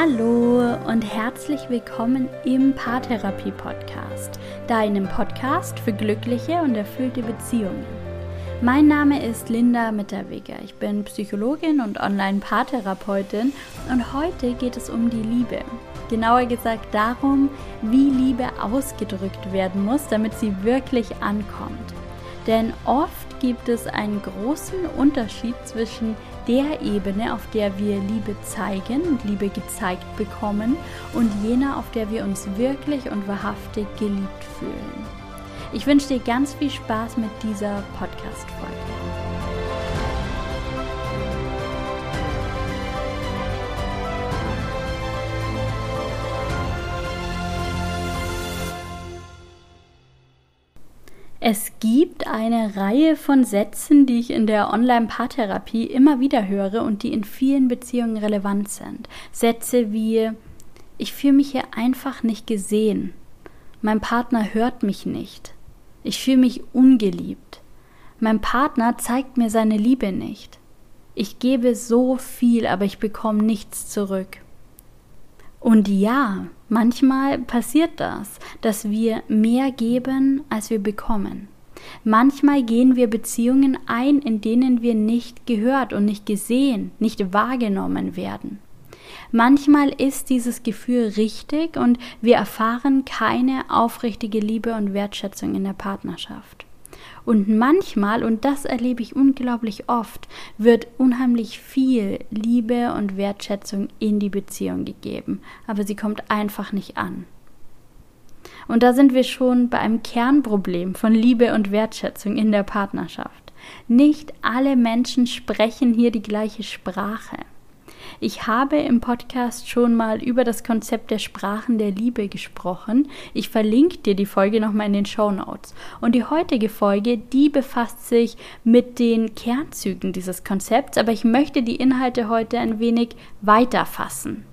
Hallo und herzlich willkommen im Paartherapie Podcast, deinem Podcast für glückliche und erfüllte Beziehungen. Mein Name ist Linda Mitterweger. Ich bin Psychologin und Online-Paartherapeutin und heute geht es um die Liebe. Genauer gesagt darum, wie Liebe ausgedrückt werden muss, damit sie wirklich ankommt. Denn oft gibt es einen großen Unterschied zwischen der Ebene, auf der wir Liebe zeigen und Liebe gezeigt bekommen und jener, auf der wir uns wirklich und wahrhaftig geliebt fühlen. Ich wünsche dir ganz viel Spaß mit dieser Podcast-Folge. Es gibt eine Reihe von Sätzen, die ich in der Online-Paartherapie immer wieder höre und die in vielen Beziehungen relevant sind. Sätze wie Ich fühle mich hier einfach nicht gesehen. Mein Partner hört mich nicht. Ich fühle mich ungeliebt. Mein Partner zeigt mir seine Liebe nicht. Ich gebe so viel, aber ich bekomme nichts zurück. Und ja, manchmal passiert das, dass wir mehr geben, als wir bekommen. Manchmal gehen wir Beziehungen ein, in denen wir nicht gehört und nicht gesehen, nicht wahrgenommen werden. Manchmal ist dieses Gefühl richtig und wir erfahren keine aufrichtige Liebe und Wertschätzung in der Partnerschaft. Und manchmal, und das erlebe ich unglaublich oft, wird unheimlich viel Liebe und Wertschätzung in die Beziehung gegeben, aber sie kommt einfach nicht an. Und da sind wir schon bei einem Kernproblem von Liebe und Wertschätzung in der Partnerschaft. Nicht alle Menschen sprechen hier die gleiche Sprache. Ich habe im Podcast schon mal über das Konzept der Sprachen der Liebe gesprochen. Ich verlinke dir die Folge nochmal in den Show Notes. Und die heutige Folge, die befasst sich mit den Kernzügen dieses Konzepts, aber ich möchte die Inhalte heute ein wenig weiter fassen.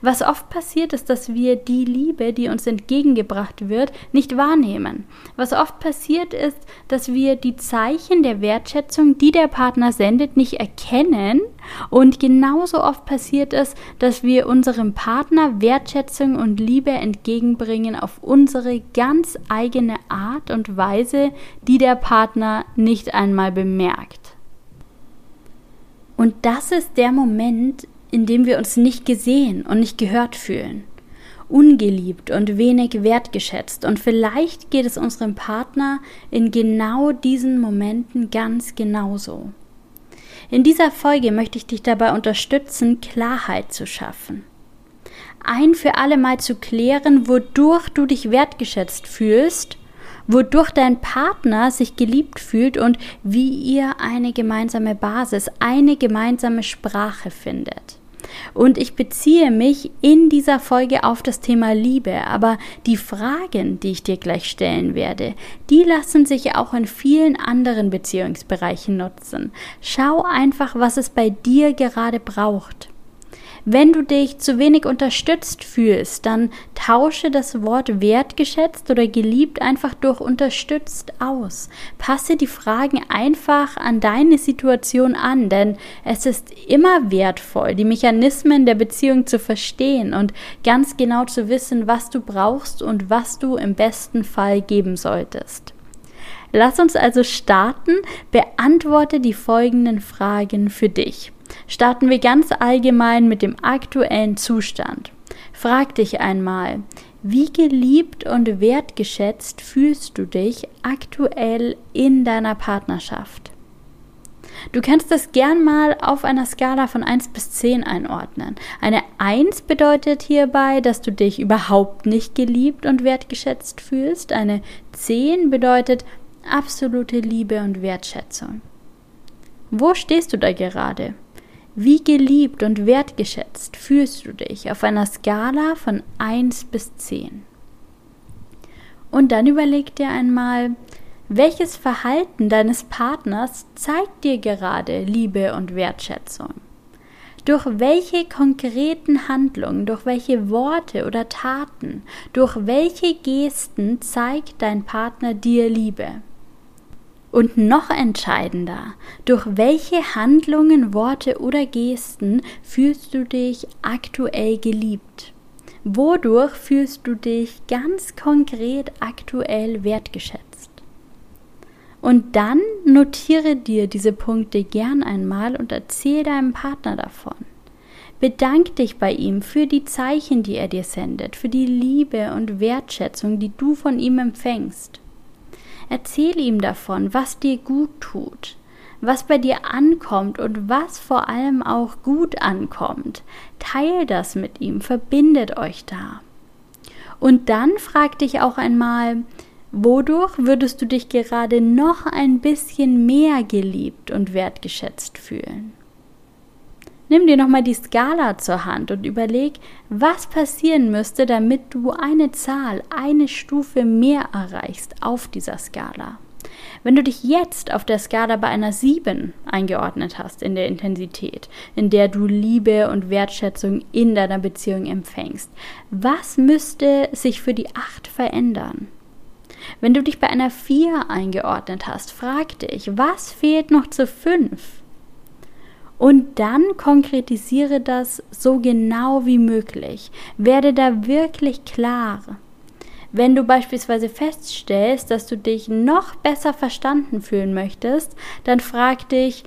Was oft passiert ist, dass wir die Liebe, die uns entgegengebracht wird, nicht wahrnehmen. Was oft passiert ist, dass wir die Zeichen der Wertschätzung, die der Partner sendet, nicht erkennen. Und genauso oft passiert es, dass wir unserem Partner Wertschätzung und Liebe entgegenbringen auf unsere ganz eigene Art und Weise, die der Partner nicht einmal bemerkt. Und das ist der Moment, in dem wir uns nicht gesehen und nicht gehört fühlen, ungeliebt und wenig wertgeschätzt. Und vielleicht geht es unserem Partner in genau diesen Momenten ganz genauso. In dieser Folge möchte ich dich dabei unterstützen, Klarheit zu schaffen. Ein für alle Mal zu klären, wodurch du dich wertgeschätzt fühlst wodurch dein Partner sich geliebt fühlt und wie ihr eine gemeinsame Basis, eine gemeinsame Sprache findet. Und ich beziehe mich in dieser Folge auf das Thema Liebe, aber die Fragen, die ich dir gleich stellen werde, die lassen sich auch in vielen anderen Beziehungsbereichen nutzen. Schau einfach, was es bei dir gerade braucht. Wenn du dich zu wenig unterstützt fühlst, dann tausche das Wort wertgeschätzt oder geliebt einfach durch unterstützt aus. Passe die Fragen einfach an deine Situation an, denn es ist immer wertvoll, die Mechanismen der Beziehung zu verstehen und ganz genau zu wissen, was du brauchst und was du im besten Fall geben solltest. Lass uns also starten. Beantworte die folgenden Fragen für dich starten wir ganz allgemein mit dem aktuellen Zustand. Frag dich einmal, wie geliebt und wertgeschätzt fühlst du dich aktuell in deiner Partnerschaft? Du kannst das gern mal auf einer Skala von 1 bis 10 einordnen. Eine 1 bedeutet hierbei, dass du dich überhaupt nicht geliebt und wertgeschätzt fühlst. Eine 10 bedeutet absolute Liebe und Wertschätzung. Wo stehst du da gerade? Wie geliebt und wertgeschätzt fühlst du dich auf einer Skala von 1 bis 10? Und dann überleg dir einmal, welches Verhalten deines Partners zeigt dir gerade Liebe und Wertschätzung? Durch welche konkreten Handlungen, durch welche Worte oder Taten, durch welche Gesten zeigt dein Partner dir Liebe? Und noch entscheidender, durch welche Handlungen, Worte oder Gesten fühlst du dich aktuell geliebt? Wodurch fühlst du dich ganz konkret aktuell wertgeschätzt? Und dann notiere dir diese Punkte gern einmal und erzähl deinem Partner davon. Bedank dich bei ihm für die Zeichen, die er dir sendet, für die Liebe und Wertschätzung, die du von ihm empfängst. Erzähl ihm davon, was dir gut tut, was bei dir ankommt und was vor allem auch gut ankommt. Teil das mit ihm, verbindet euch da. Und dann frag dich auch einmal, wodurch würdest du dich gerade noch ein bisschen mehr geliebt und wertgeschätzt fühlen? Nimm dir nochmal die Skala zur Hand und überleg, was passieren müsste, damit du eine Zahl, eine Stufe mehr erreichst auf dieser Skala. Wenn du dich jetzt auf der Skala bei einer 7 eingeordnet hast in der Intensität, in der du Liebe und Wertschätzung in deiner Beziehung empfängst, was müsste sich für die 8 verändern? Wenn du dich bei einer 4 eingeordnet hast, frag dich, was fehlt noch zu 5? Und dann konkretisiere das so genau wie möglich. Werde da wirklich klar. Wenn du beispielsweise feststellst, dass du dich noch besser verstanden fühlen möchtest, dann frag dich,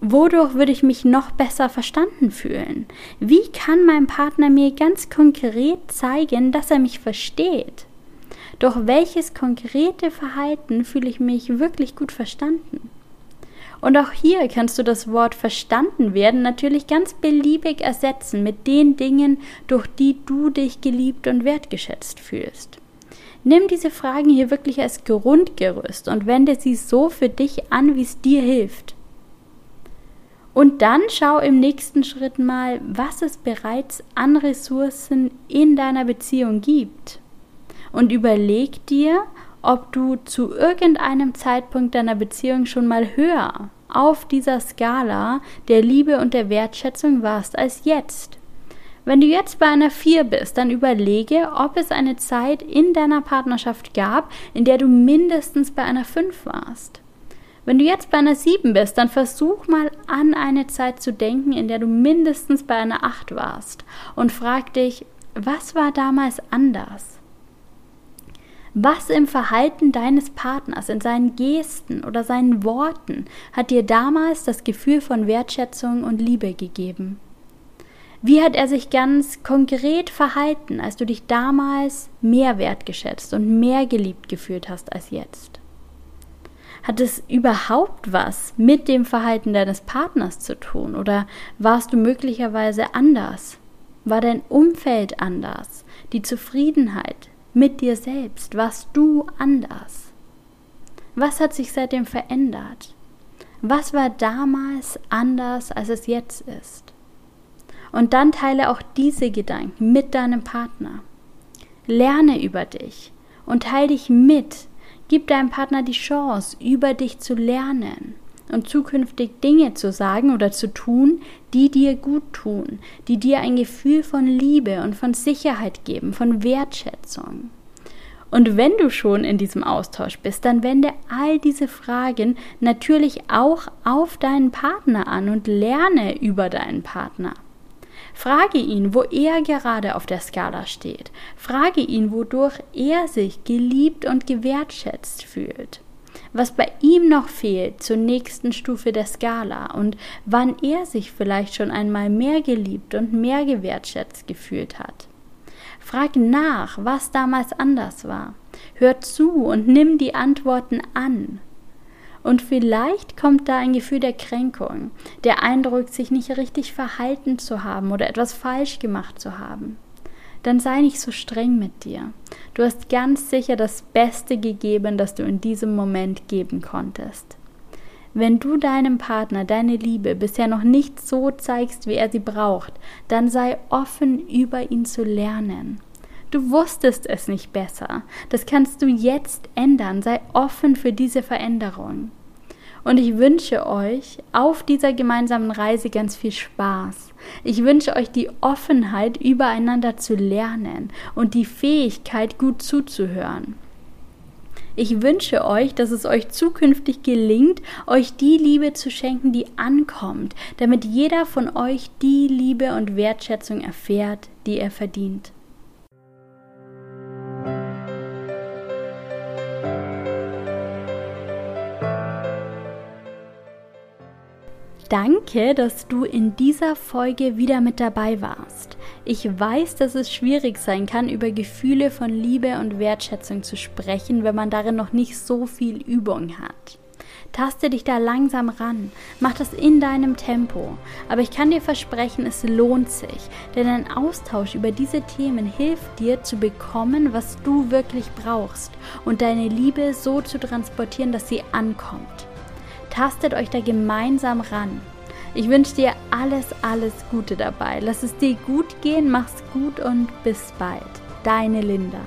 wodurch würde ich mich noch besser verstanden fühlen? Wie kann mein Partner mir ganz konkret zeigen, dass er mich versteht? Doch welches konkrete Verhalten fühle ich mich wirklich gut verstanden? Und auch hier kannst du das Wort verstanden werden natürlich ganz beliebig ersetzen mit den Dingen, durch die du dich geliebt und wertgeschätzt fühlst. Nimm diese Fragen hier wirklich als Grundgerüst und wende sie so für dich an, wie es dir hilft. Und dann schau im nächsten Schritt mal, was es bereits an Ressourcen in deiner Beziehung gibt. Und überleg dir, ob du zu irgendeinem Zeitpunkt deiner Beziehung schon mal höher auf dieser Skala der Liebe und der Wertschätzung warst als jetzt. Wenn du jetzt bei einer 4 bist, dann überlege, ob es eine Zeit in deiner Partnerschaft gab, in der du mindestens bei einer 5 warst. Wenn du jetzt bei einer 7 bist, dann versuch mal an eine Zeit zu denken, in der du mindestens bei einer 8 warst und frag dich, was war damals anders? Was im Verhalten deines Partners, in seinen Gesten oder seinen Worten hat dir damals das Gefühl von Wertschätzung und Liebe gegeben? Wie hat er sich ganz konkret verhalten, als du dich damals mehr wertgeschätzt und mehr geliebt gefühlt hast als jetzt? Hat es überhaupt was mit dem Verhalten deines Partners zu tun oder warst du möglicherweise anders? War dein Umfeld anders? Die Zufriedenheit, mit dir selbst? Warst du anders? Was hat sich seitdem verändert? Was war damals anders, als es jetzt ist? Und dann teile auch diese Gedanken mit deinem Partner. Lerne über dich und teile dich mit. Gib deinem Partner die Chance, über dich zu lernen und zukünftig Dinge zu sagen oder zu tun, die dir gut tun, die dir ein Gefühl von Liebe und von Sicherheit geben, von Wertschätzung. Und wenn du schon in diesem Austausch bist, dann wende all diese Fragen natürlich auch auf deinen Partner an und lerne über deinen Partner. Frage ihn, wo er gerade auf der Skala steht. Frage ihn, wodurch er sich geliebt und gewertschätzt fühlt was bei ihm noch fehlt zur nächsten Stufe der Skala und wann er sich vielleicht schon einmal mehr geliebt und mehr gewertschätzt gefühlt hat. Frag nach, was damals anders war. Hör zu und nimm die Antworten an. Und vielleicht kommt da ein Gefühl der Kränkung, der Eindruck, sich nicht richtig verhalten zu haben oder etwas falsch gemacht zu haben dann sei nicht so streng mit dir. Du hast ganz sicher das Beste gegeben, das du in diesem Moment geben konntest. Wenn du deinem Partner deine Liebe bisher noch nicht so zeigst, wie er sie braucht, dann sei offen, über ihn zu lernen. Du wusstest es nicht besser. Das kannst du jetzt ändern. Sei offen für diese Veränderung. Und ich wünsche euch auf dieser gemeinsamen Reise ganz viel Spaß. Ich wünsche euch die Offenheit, übereinander zu lernen und die Fähigkeit, gut zuzuhören. Ich wünsche euch, dass es euch zukünftig gelingt, euch die Liebe zu schenken, die ankommt, damit jeder von euch die Liebe und Wertschätzung erfährt, die er verdient. Danke, dass du in dieser Folge wieder mit dabei warst. Ich weiß, dass es schwierig sein kann, über Gefühle von Liebe und Wertschätzung zu sprechen, wenn man darin noch nicht so viel Übung hat. Taste dich da langsam ran, mach das in deinem Tempo. Aber ich kann dir versprechen, es lohnt sich, denn ein Austausch über diese Themen hilft dir zu bekommen, was du wirklich brauchst und deine Liebe so zu transportieren, dass sie ankommt. Tastet euch da gemeinsam ran. Ich wünsche dir alles, alles Gute dabei. Lass es dir gut gehen, mach's gut und bis bald. Deine Linda.